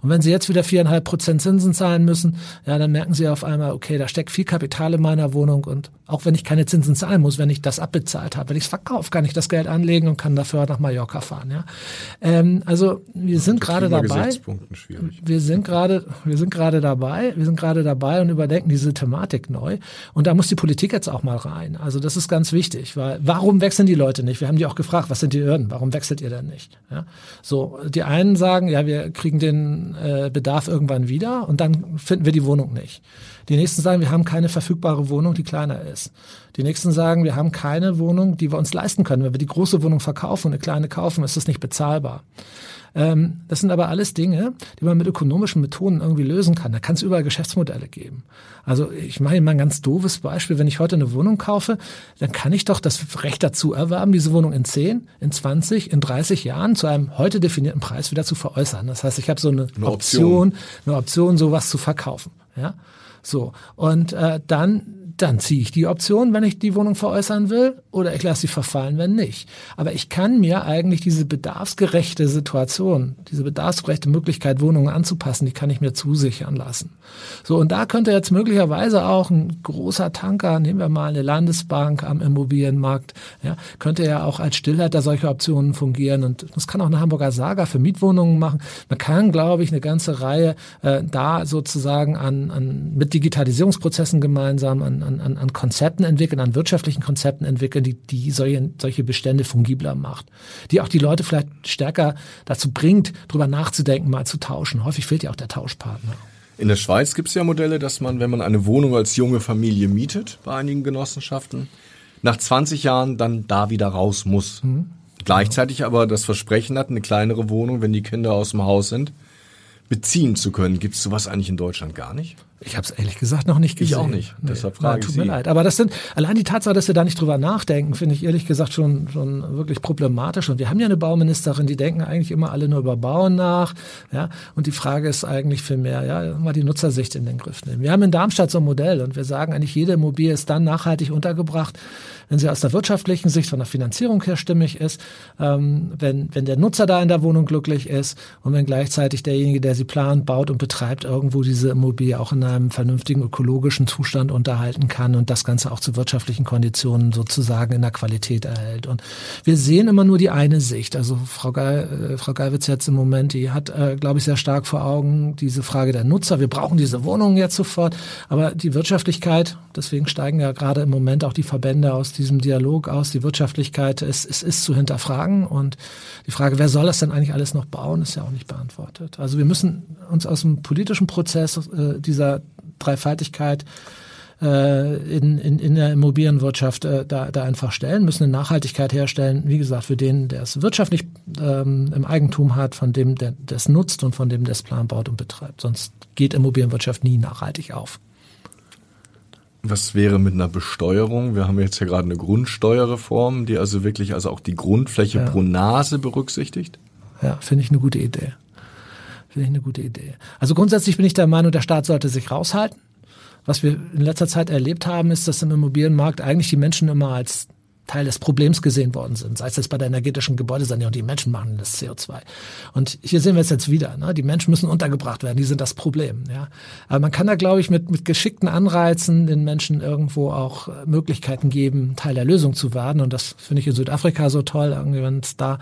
S3: Und wenn sie jetzt wieder viereinhalb Prozent Zinsen zahlen müssen, ja, dann merken sie auf einmal, okay, da steckt viel Kapital in meiner Wohnung und auch wenn ich keine Zinsen zahlen muss, wenn ich das abbezahlt habe, wenn ich es verkaufe, kann ich das Geld anlegen und kann dafür nach Mallorca fahren. Ja. Ähm, also wir sind gerade dabei. Wir sind gerade, wir sind gerade dabei, wir sind gerade dabei und überdenken diese Thematik neu. Und da muss die Politik jetzt auch mal rein. Also das ist ganz wichtig. weil warum wechseln die Leute nicht? Wir haben die auch gefragt, was sind die Hürden? Warum wechselt ihr denn nicht? Ja? So, die einen sagen, ja, wir kriegen den äh, Bedarf irgendwann wieder und dann finden wir die Wohnung nicht. Die nächsten sagen, wir haben keine verfügbare Wohnung, die kleiner ist. Die nächsten sagen, wir haben keine Wohnung, die wir uns leisten können. Wenn wir die große Wohnung verkaufen und eine kleine kaufen, ist das nicht bezahlbar. Ähm, das sind aber alles Dinge, die man mit ökonomischen Methoden irgendwie lösen kann. Da kann es überall Geschäftsmodelle geben. Also ich mache hier mal ein ganz doofes Beispiel. Wenn ich heute eine Wohnung kaufe, dann kann ich doch das Recht dazu erwerben, diese Wohnung in 10, in 20, in 30 Jahren zu einem heute definierten Preis wieder zu veräußern. Das heißt, ich habe so eine, eine Option, Option, eine Option, sowas zu verkaufen. Ja, so. Und äh, dann dann ziehe ich die Option, wenn ich die Wohnung veräußern will, oder ich lasse sie verfallen, wenn nicht. Aber ich kann mir eigentlich diese bedarfsgerechte Situation, diese bedarfsgerechte Möglichkeit, Wohnungen anzupassen, die kann ich mir zusichern lassen. So, und da könnte jetzt möglicherweise auch ein großer Tanker, nehmen wir mal eine Landesbank am Immobilienmarkt, ja, könnte ja auch als Stillhalter solche Optionen fungieren. Und das kann auch eine Hamburger Saga für Mietwohnungen machen. Man kann, glaube ich, eine ganze Reihe äh, da sozusagen an, an mit Digitalisierungsprozessen gemeinsam an, an, an, an Konzepten entwickeln, an wirtschaftlichen Konzepten entwickeln, die, die solche, solche Bestände fungibler macht. Die auch die Leute vielleicht stärker dazu bringt, drüber nachzudenken, mal zu tauschen. Häufig fehlt ja auch der Tauschpartner.
S2: In der Schweiz gibt es ja Modelle, dass man, wenn man eine Wohnung als junge Familie mietet, bei einigen Genossenschaften, nach 20 Jahren dann da wieder raus muss. Mhm. Gleichzeitig aber das Versprechen hat, eine kleinere Wohnung, wenn die Kinder aus dem Haus sind, beziehen zu können. Gibt es sowas eigentlich in Deutschland gar nicht?
S3: Ich habe es ehrlich gesagt noch nicht gesehen.
S2: Ich auch nicht. Nee. Deshalb frage
S3: Nein, tut
S2: ich
S3: mir
S2: Sie.
S3: leid. Aber das sind allein die Tatsache, dass wir da nicht drüber nachdenken, finde ich ehrlich gesagt schon schon wirklich problematisch. Und wir haben ja eine Bauministerin, die denken eigentlich immer alle nur über Bauen nach. Ja. Und die Frage ist eigentlich viel mehr, ja, mal die Nutzersicht in den Griff nehmen. Wir haben in Darmstadt so ein Modell und wir sagen eigentlich, jede Immobilie ist dann nachhaltig untergebracht, wenn sie aus der wirtschaftlichen Sicht von der Finanzierung her stimmig ist, ähm, wenn wenn der Nutzer da in der Wohnung glücklich ist und wenn gleichzeitig derjenige, der sie plant, baut und betreibt, irgendwo diese Immobilie auch in einem vernünftigen ökologischen Zustand unterhalten kann und das Ganze auch zu wirtschaftlichen Konditionen sozusagen in der Qualität erhält. Und wir sehen immer nur die eine Sicht. Also Frau, Geil, äh, Frau Geiwitz jetzt im Moment, die hat, äh, glaube ich, sehr stark vor Augen diese Frage der Nutzer. Wir brauchen diese Wohnungen jetzt sofort. Aber die Wirtschaftlichkeit, deswegen steigen ja gerade im Moment auch die Verbände aus diesem Dialog aus. Die Wirtschaftlichkeit ist, ist, ist zu hinterfragen. Und die Frage, wer soll das denn eigentlich alles noch bauen, ist ja auch nicht beantwortet. Also wir müssen uns aus dem politischen Prozess äh, dieser Dreifaltigkeit äh, in, in, in der Immobilienwirtschaft äh, da, da einfach stellen, müssen eine Nachhaltigkeit herstellen, wie gesagt, für den, der es wirtschaftlich ähm, im Eigentum hat, von dem, der es nutzt und von dem, der es planbaut und betreibt. Sonst geht Immobilienwirtschaft nie nachhaltig auf.
S2: Was wäre mit einer Besteuerung? Wir haben jetzt ja gerade eine Grundsteuerreform, die also wirklich also auch die Grundfläche ja. pro Nase berücksichtigt.
S3: Ja, finde ich eine gute Idee. Finde ich eine gute Idee. Also grundsätzlich bin ich der Meinung, der Staat sollte sich raushalten. Was wir in letzter Zeit erlebt haben, ist, dass im Immobilienmarkt eigentlich die Menschen immer als Teil des Problems gesehen worden sind, sei es jetzt bei der energetischen Gebäudesanierung, die Menschen machen das CO2. Und hier sehen wir es jetzt wieder, ne? die Menschen müssen untergebracht werden, die sind das Problem. Ja? Aber man kann da, glaube ich, mit, mit geschickten Anreizen den Menschen irgendwo auch äh, Möglichkeiten geben, Teil der Lösung zu werden. Und das finde ich in Südafrika so toll, irgendwie, wenn es da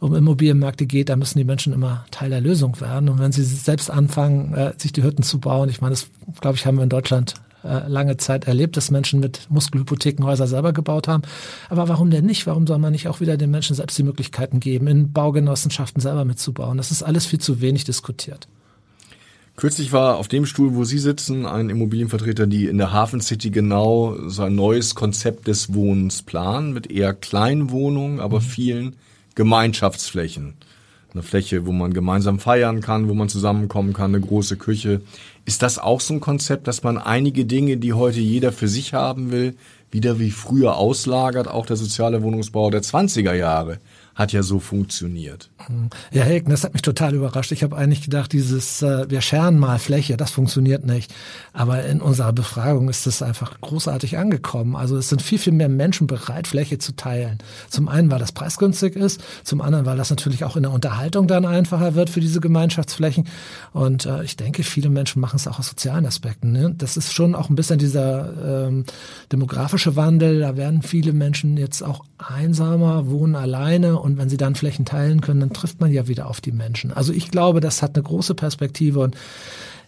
S3: um Immobilienmärkte geht, da müssen die Menschen immer Teil der Lösung werden. Und wenn sie selbst anfangen, äh, sich die Hütten zu bauen, ich meine, das, glaube ich, haben wir in Deutschland äh, lange Zeit erlebt, dass Menschen mit Muskelhypothekenhäuser selber gebaut haben. Aber warum denn nicht? Warum soll man nicht auch wieder den Menschen selbst die Möglichkeiten geben, in Baugenossenschaften selber mitzubauen? Das ist alles viel zu wenig diskutiert.
S2: Kürzlich war auf dem Stuhl, wo Sie sitzen, ein Immobilienvertreter, die in der Hafen City genau so ein neues Konzept des Wohnens planen, mit eher kleinen Wohnungen, aber mhm. vielen Gemeinschaftsflächen. Eine Fläche, wo man gemeinsam feiern kann, wo man zusammenkommen kann, eine große Küche. Ist das auch so ein Konzept, dass man einige Dinge, die heute jeder für sich haben will, wieder wie früher auslagert, auch der soziale Wohnungsbau der 20er Jahre? Hat ja so funktioniert.
S3: Ja, Helgen, das hat mich total überrascht. Ich habe eigentlich gedacht, dieses äh, wir scheren mal Fläche, das funktioniert nicht. Aber in unserer Befragung ist das einfach großartig angekommen. Also es sind viel, viel mehr Menschen bereit, Fläche zu teilen. Zum einen, weil das preisgünstig ist, zum anderen, weil das natürlich auch in der Unterhaltung dann einfacher wird für diese Gemeinschaftsflächen. Und äh, ich denke, viele Menschen machen es auch aus sozialen Aspekten. Ne? Das ist schon auch ein bisschen dieser ähm, demografische Wandel. Da werden viele Menschen jetzt auch einsamer, wohnen alleine und wenn sie dann Flächen teilen können, dann trifft man ja wieder auf die Menschen. Also ich glaube, das hat eine große Perspektive und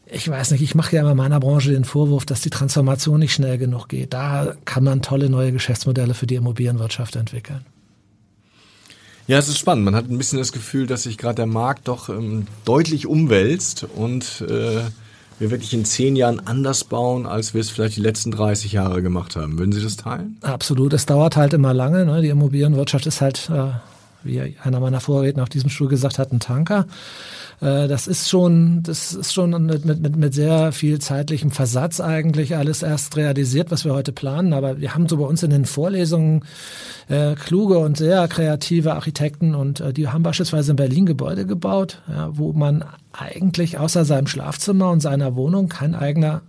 S3: ich weiß nicht, ich mache ja immer meiner Branche den Vorwurf, dass die Transformation nicht schnell genug geht. Da kann man tolle neue Geschäftsmodelle für die Immobilienwirtschaft entwickeln.
S2: Ja, es ist spannend. Man hat ein bisschen das Gefühl, dass sich gerade der Markt doch ähm, deutlich umwälzt und äh, wir wirklich in zehn Jahren anders bauen, als wir es vielleicht die letzten 30 Jahre gemacht haben. Würden Sie das teilen?
S3: Absolut. Es dauert halt immer lange. Ne? Die Immobilienwirtschaft ist halt, äh, wie einer meiner Vorredner auf diesem Stuhl gesagt hat, ein Tanker. Äh, das ist schon, das ist schon mit, mit, mit sehr viel zeitlichem Versatz eigentlich alles erst realisiert, was wir heute planen. Aber wir haben so bei uns in den Vorlesungen äh, kluge und sehr kreative Architekten und äh, die haben beispielsweise in Berlin Gebäude gebaut, ja, wo man eigentlich außer seinem Schlafzimmer und seiner Wohnung kein eigener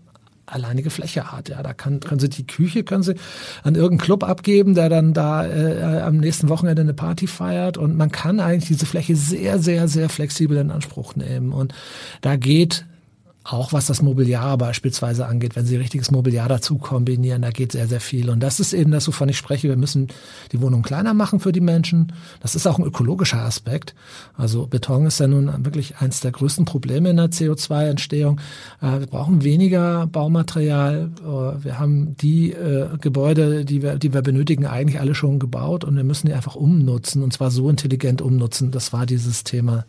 S3: alleinige Fläche hat. Ja, da kann, können Sie die Küche können Sie an irgendeinen Club abgeben, der dann da äh, am nächsten Wochenende eine Party feiert und man kann eigentlich diese Fläche sehr, sehr, sehr flexibel in Anspruch nehmen und da geht auch was das Mobiliar beispielsweise angeht, wenn Sie richtiges Mobiliar dazu kombinieren, da geht sehr, sehr viel. Und das ist eben das, wovon ich spreche. Wir müssen die Wohnung kleiner machen für die Menschen. Das ist auch ein ökologischer Aspekt. Also Beton ist ja nun wirklich eins der größten Probleme in der CO2-Entstehung. Äh, wir brauchen weniger Baumaterial. Äh, wir haben die äh, Gebäude, die wir, die wir benötigen, eigentlich alle schon gebaut und wir müssen die einfach umnutzen und zwar so intelligent umnutzen. Das war dieses Thema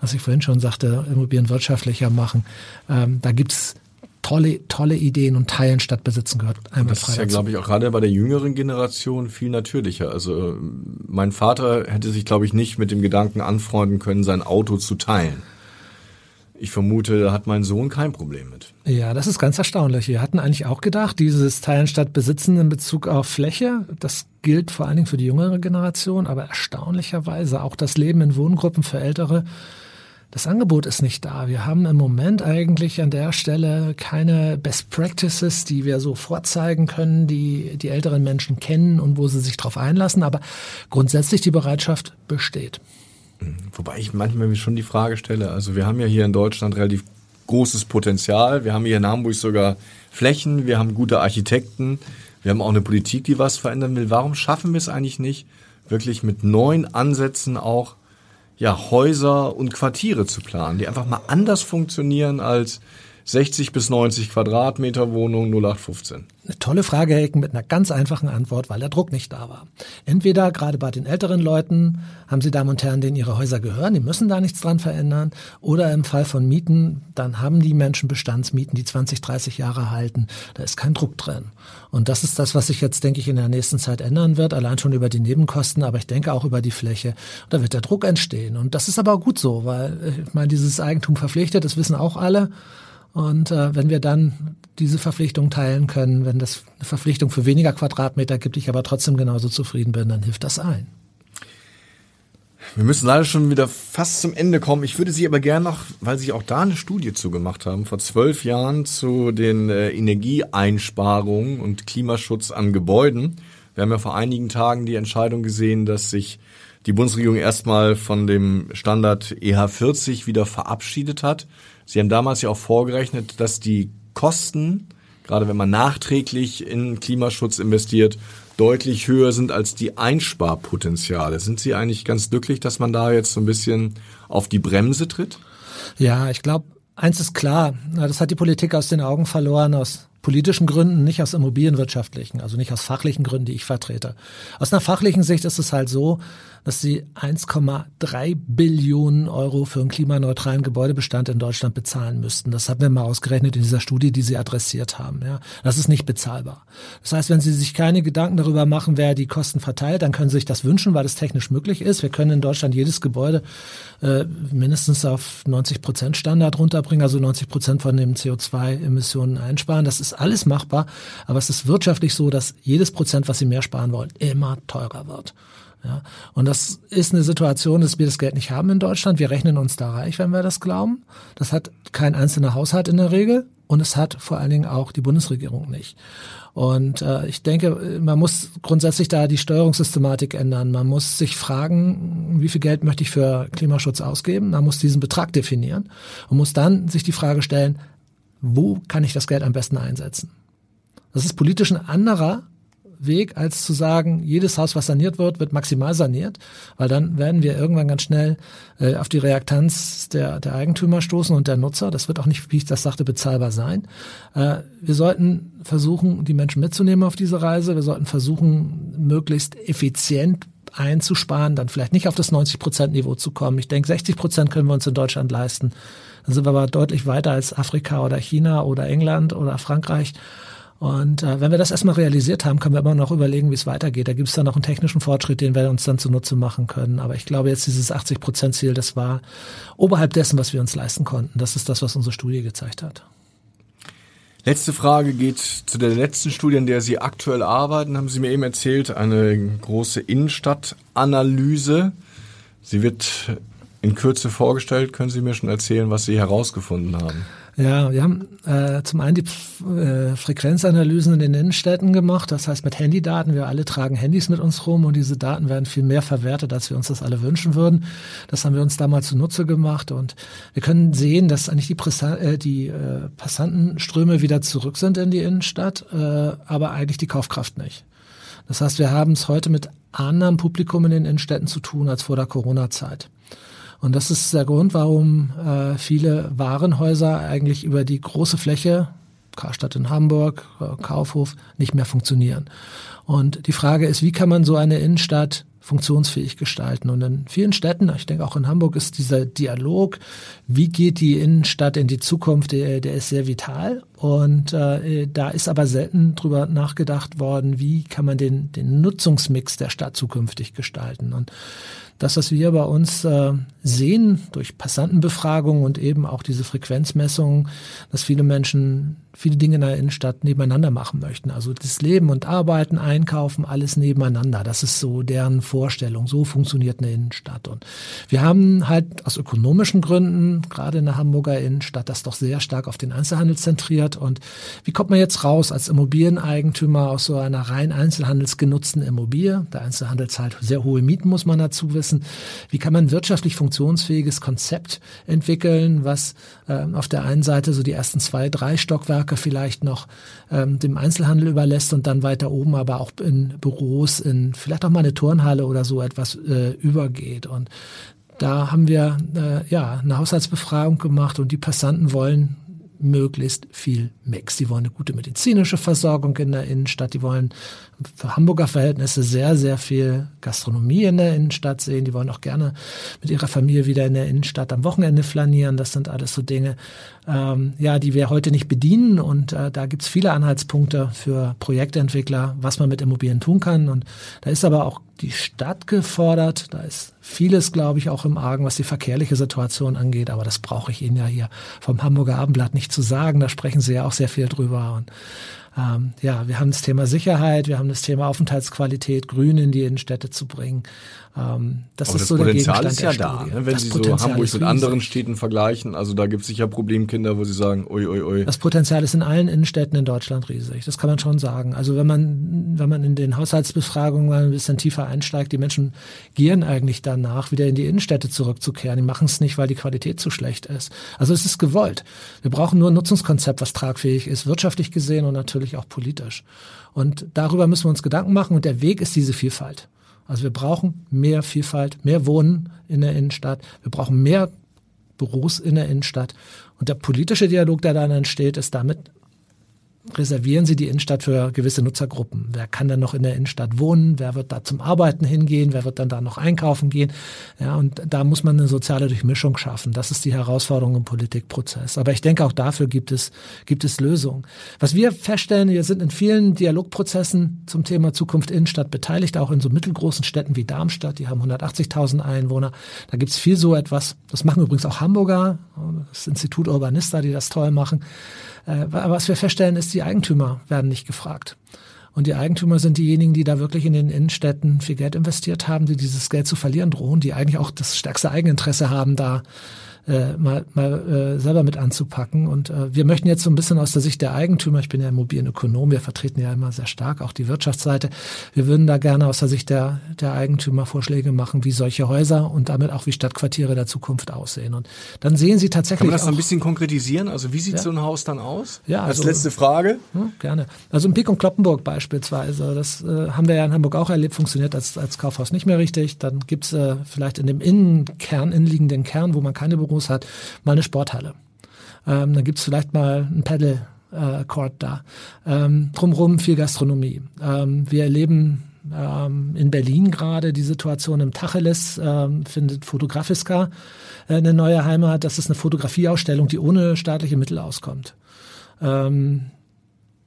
S3: was ich vorhin schon sagte, Immobilien wirtschaftlicher machen. Ähm, da gibt's tolle, tolle Ideen und Teilen statt Besitzen gehört.
S2: Einmal das ist ja, glaube ich, auch gerade bei der jüngeren Generation viel natürlicher. Also mein Vater hätte sich, glaube ich, nicht mit dem Gedanken anfreunden können, sein Auto zu teilen. Ich vermute, da hat mein Sohn kein Problem mit.
S3: Ja, das ist ganz erstaunlich. Wir hatten eigentlich auch gedacht, dieses Teilen statt Besitzen in Bezug auf Fläche, das gilt vor allen Dingen für die jüngere Generation, aber erstaunlicherweise auch das Leben in Wohngruppen für Ältere das Angebot ist nicht da. Wir haben im Moment eigentlich an der Stelle keine Best Practices, die wir so vorzeigen können, die die älteren Menschen kennen und wo sie sich darauf einlassen. Aber grundsätzlich die Bereitschaft besteht.
S2: Wobei ich manchmal mir schon die Frage stelle, also wir haben ja hier in Deutschland relativ großes Potenzial. Wir haben hier in Hamburg sogar Flächen, wir haben gute Architekten, wir haben auch eine Politik, die was verändern will. Warum schaffen wir es eigentlich nicht, wirklich mit neuen Ansätzen auch ja, Häuser und Quartiere zu planen, die einfach mal anders funktionieren als 60 bis 90 Quadratmeter Wohnung 0815?
S3: Eine tolle Frage, Herr Ecken, mit einer ganz einfachen Antwort, weil der Druck nicht da war. Entweder gerade bei den älteren Leuten haben sie Damen und Herren, denen ihre Häuser gehören, die müssen da nichts dran verändern. Oder im Fall von Mieten, dann haben die Menschen Bestandsmieten, die 20, 30 Jahre halten. Da ist kein Druck drin. Und das ist das, was sich jetzt, denke ich, in der nächsten Zeit ändern wird. Allein schon über die Nebenkosten, aber ich denke auch über die Fläche. Da wird der Druck entstehen. Und das ist aber auch gut so, weil ich meine, dieses Eigentum verpflichtet, das wissen auch alle. Und äh, wenn wir dann diese Verpflichtung teilen können, wenn das eine Verpflichtung für weniger Quadratmeter gibt, ich aber trotzdem genauso zufrieden bin, dann hilft das allen.
S2: Wir müssen leider schon wieder fast zum Ende kommen. Ich würde Sie aber gerne noch, weil Sie auch da eine Studie zugemacht haben, vor zwölf Jahren zu den äh, Energieeinsparungen und Klimaschutz an Gebäuden. Wir haben ja vor einigen Tagen die Entscheidung gesehen, dass sich die Bundesregierung erstmal von dem Standard EH40 wieder verabschiedet hat. Sie haben damals ja auch vorgerechnet, dass die Kosten, gerade wenn man nachträglich in Klimaschutz investiert, deutlich höher sind als die Einsparpotenziale. Sind Sie eigentlich ganz glücklich, dass man da jetzt so ein bisschen auf die Bremse tritt?
S3: Ja, ich glaube, eins ist klar, das hat die Politik aus den Augen verloren, aus politischen Gründen, nicht aus immobilienwirtschaftlichen, also nicht aus fachlichen Gründen, die ich vertrete. Aus einer fachlichen Sicht ist es halt so, dass sie 1,3 Billionen Euro für einen klimaneutralen Gebäudebestand in Deutschland bezahlen müssten. Das haben wir mal ausgerechnet in dieser Studie, die Sie adressiert haben. Ja, das ist nicht bezahlbar. Das heißt, wenn Sie sich keine Gedanken darüber machen, wer die Kosten verteilt, dann können Sie sich das wünschen, weil es technisch möglich ist. Wir können in Deutschland jedes Gebäude äh, mindestens auf 90 Prozent Standard runterbringen, also 90 Prozent von den CO2-Emissionen einsparen. Das ist alles machbar, aber es ist wirtschaftlich so, dass jedes Prozent, was Sie mehr sparen wollen, immer teurer wird. Ja, und das ist eine Situation, dass wir das Geld nicht haben in Deutschland. Wir rechnen uns da reich, wenn wir das glauben. Das hat kein einzelner Haushalt in der Regel und es hat vor allen Dingen auch die Bundesregierung nicht. Und äh, ich denke, man muss grundsätzlich da die Steuerungssystematik ändern. Man muss sich fragen, wie viel Geld möchte ich für Klimaschutz ausgeben? Man muss diesen Betrag definieren und muss dann sich die Frage stellen, wo kann ich das Geld am besten einsetzen? Das ist politisch ein anderer Weg, als zu sagen, jedes Haus, was saniert wird, wird maximal saniert, weil dann werden wir irgendwann ganz schnell äh, auf die Reaktanz der, der Eigentümer stoßen und der Nutzer. Das wird auch nicht, wie ich das sagte, bezahlbar sein. Äh, wir sollten versuchen, die Menschen mitzunehmen auf diese Reise. Wir sollten versuchen, möglichst effizient einzusparen, dann vielleicht nicht auf das 90-Prozent-Niveau zu kommen. Ich denke, 60 Prozent können wir uns in Deutschland leisten. Dann sind wir aber deutlich weiter als Afrika oder China oder England oder Frankreich. Und äh, wenn wir das erstmal realisiert haben, können wir immer noch überlegen, wie es weitergeht. Da gibt es dann noch einen technischen Fortschritt, den wir uns dann zunutze machen können. Aber ich glaube jetzt dieses 80-Prozent-Ziel, das war oberhalb dessen, was wir uns leisten konnten. Das ist das, was unsere Studie gezeigt hat.
S2: Letzte Frage geht zu der letzten Studie, in der Sie aktuell arbeiten, haben Sie mir eben erzählt, eine große Innenstadtanalyse. Sie wird in Kürze vorgestellt. Können Sie mir schon erzählen, was Sie herausgefunden haben?
S3: Ja, wir haben äh, zum einen die äh, Frequenzanalysen in den Innenstädten gemacht, das heißt mit Handydaten. Wir alle tragen Handys mit uns rum und diese Daten werden viel mehr verwertet, als wir uns das alle wünschen würden. Das haben wir uns damals zunutze gemacht und wir können sehen, dass eigentlich die, Präsa äh, die äh, Passantenströme wieder zurück sind in die Innenstadt, äh, aber eigentlich die Kaufkraft nicht. Das heißt, wir haben es heute mit anderem Publikum in den Innenstädten zu tun als vor der Corona-Zeit. Und das ist der Grund, warum äh, viele Warenhäuser eigentlich über die große Fläche, Karstadt in Hamburg, äh, Kaufhof, nicht mehr funktionieren. Und die Frage ist, wie kann man so eine Innenstadt funktionsfähig gestalten. Und in vielen Städten, ich denke auch in Hamburg, ist dieser Dialog, wie geht die Innenstadt in die Zukunft, der, der ist sehr vital. Und äh, da ist aber selten drüber nachgedacht worden, wie kann man den, den Nutzungsmix der Stadt zukünftig gestalten. Und das, was wir bei uns äh, sehen durch Passantenbefragungen und eben auch diese Frequenzmessungen, dass viele Menschen viele Dinge in der Innenstadt nebeneinander machen möchten. Also das Leben und Arbeiten, Einkaufen, alles nebeneinander. Das ist so deren Vorstellung. So funktioniert eine Innenstadt. Und wir haben halt aus ökonomischen Gründen, gerade in der Hamburger Innenstadt, das doch sehr stark auf den Einzelhandel zentriert. Und wie kommt man jetzt raus als Immobilieneigentümer aus so einer rein einzelhandelsgenutzten Immobilie? Der Einzelhandel zahlt sehr hohe Mieten, muss man dazu wissen wie kann man wirtschaftlich funktionsfähiges Konzept entwickeln, was äh, auf der einen Seite so die ersten zwei, drei Stockwerke vielleicht noch ähm, dem Einzelhandel überlässt und dann weiter oben aber auch in Büros, in vielleicht auch mal eine Turnhalle oder so etwas äh, übergeht. Und da haben wir äh, ja eine Haushaltsbefragung gemacht und die Passanten wollen möglichst viel Mix. Die wollen eine gute medizinische Versorgung in der Innenstadt. Die wollen für Hamburger Verhältnisse sehr, sehr viel Gastronomie in der Innenstadt sehen. Die wollen auch gerne mit ihrer Familie wieder in der Innenstadt am Wochenende flanieren. Das sind alles so Dinge, ähm, ja, die wir heute nicht bedienen. Und äh, da gibt's viele Anhaltspunkte für Projektentwickler, was man mit Immobilien tun kann. Und da ist aber auch die Stadt gefordert. Da ist vieles, glaube ich, auch im Argen, was die verkehrliche Situation angeht. Aber das brauche ich Ihnen ja hier vom Hamburger Abendblatt nicht zu sagen. Da sprechen Sie ja auch sehr viel drüber. Und ähm, ja, wir haben das Thema Sicherheit, wir haben das Thema Aufenthaltsqualität, Grün in die Innenstädte zu bringen.
S2: Ähm, das Aber ist das so Potenzial ist ja da, ne? wenn das Sie Potenzial so Hamburg mit anderen Städten vergleichen. Also da gibt es sicher Problemkinder, wo Sie sagen, ui, ui, ui.
S3: Das Potenzial ist in allen Innenstädten in Deutschland riesig. Das kann man schon sagen. Also wenn man, wenn man in den Haushaltsbefragungen mal ein bisschen tiefer einsteigt, die Menschen gieren eigentlich danach, wieder in die Innenstädte zurückzukehren. Die machen es nicht, weil die Qualität zu schlecht ist. Also es ist gewollt. Wir brauchen nur ein Nutzungskonzept, was tragfähig ist, wirtschaftlich gesehen und natürlich auch politisch. Und darüber müssen wir uns Gedanken machen. Und der Weg ist diese Vielfalt. Also wir brauchen mehr Vielfalt, mehr Wohnen in der Innenstadt. Wir brauchen mehr Büros in der Innenstadt. Und der politische Dialog, der dann entsteht, ist damit reservieren Sie die Innenstadt für gewisse Nutzergruppen. Wer kann denn noch in der Innenstadt wohnen? Wer wird da zum Arbeiten hingehen? Wer wird dann da noch einkaufen gehen? Ja, und da muss man eine soziale Durchmischung schaffen. Das ist die Herausforderung im Politikprozess. Aber ich denke, auch dafür gibt es, gibt es Lösungen. Was wir feststellen, wir sind in vielen Dialogprozessen zum Thema Zukunft Innenstadt beteiligt, auch in so mittelgroßen Städten wie Darmstadt. Die haben 180.000 Einwohner. Da gibt es viel so etwas. Das machen übrigens auch Hamburger, das Institut Urbanista, die das toll machen. Äh, was wir feststellen, ist, die Eigentümer werden nicht gefragt. Und die Eigentümer sind diejenigen, die da wirklich in den Innenstädten viel Geld investiert haben, die dieses Geld zu verlieren drohen, die eigentlich auch das stärkste Eigeninteresse haben, da äh, mal, mal äh, selber mit anzupacken. Und äh, wir möchten jetzt so ein bisschen aus der Sicht der Eigentümer, ich bin ja Immobilienökonom, wir vertreten ja immer sehr stark auch die Wirtschaftsseite, wir würden da gerne aus der Sicht der, der Eigentümer Vorschläge machen, wie solche Häuser und damit auch wie Stadtquartiere der Zukunft aussehen. Und dann sehen Sie tatsächlich. Kann
S2: man das noch ein bisschen konkretisieren? Also wie sieht ja. so ein Haus dann aus?
S3: Ja,
S2: also, Als letzte Frage.
S3: Ja, gerne. Also in Pik und Kloppenburg beispielsweise, das äh, haben wir ja in Hamburg auch erlebt, funktioniert als, als Kaufhaus nicht mehr richtig. Dann gibt's äh, vielleicht in dem Innenkern, innenliegenden Kern, wo man keine Büros hat, mal eine Sporthalle. Ähm, dann gibt's vielleicht mal ein Paddle äh, da. Ähm, drumherum viel Gastronomie. Ähm, wir erleben ähm, in Berlin gerade die Situation im Tacheles, ähm, findet Fotografiska äh, eine neue Heimat. Das ist eine Fotografieausstellung, die ohne staatliche Mittel auskommt.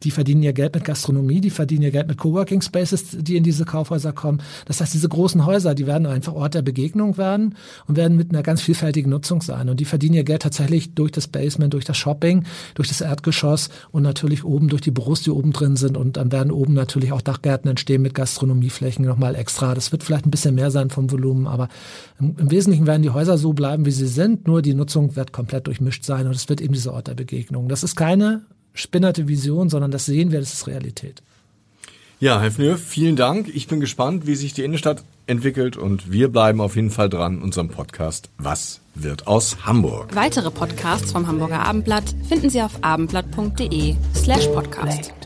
S3: Die verdienen ihr Geld mit Gastronomie, die verdienen ihr Geld mit Coworking Spaces, die in diese Kaufhäuser kommen. Das heißt, diese großen Häuser, die werden einfach Ort der Begegnung werden und werden mit einer ganz vielfältigen Nutzung sein. Und die verdienen ihr Geld tatsächlich durch das Basement, durch das Shopping, durch das Erdgeschoss und natürlich oben durch die Büros, die oben drin sind. Und dann werden oben natürlich auch Dachgärten entstehen mit Gastronomieflächen nochmal extra. Das wird vielleicht ein bisschen mehr sein vom Volumen, aber im, im Wesentlichen werden die Häuser so bleiben, wie sie sind. Nur die Nutzung wird komplett durchmischt sein und es wird eben dieser Ort der Begegnung. Das ist keine spinnerte Vision, sondern das sehen wir, das ist Realität.
S2: Ja, Herr Fnür, vielen Dank. Ich bin gespannt, wie sich die Innenstadt entwickelt und wir bleiben auf jeden Fall dran, unserem Podcast Was wird aus Hamburg?
S1: Weitere Podcasts vom Hamburger Abendblatt finden Sie auf abendblatt.de slash podcast.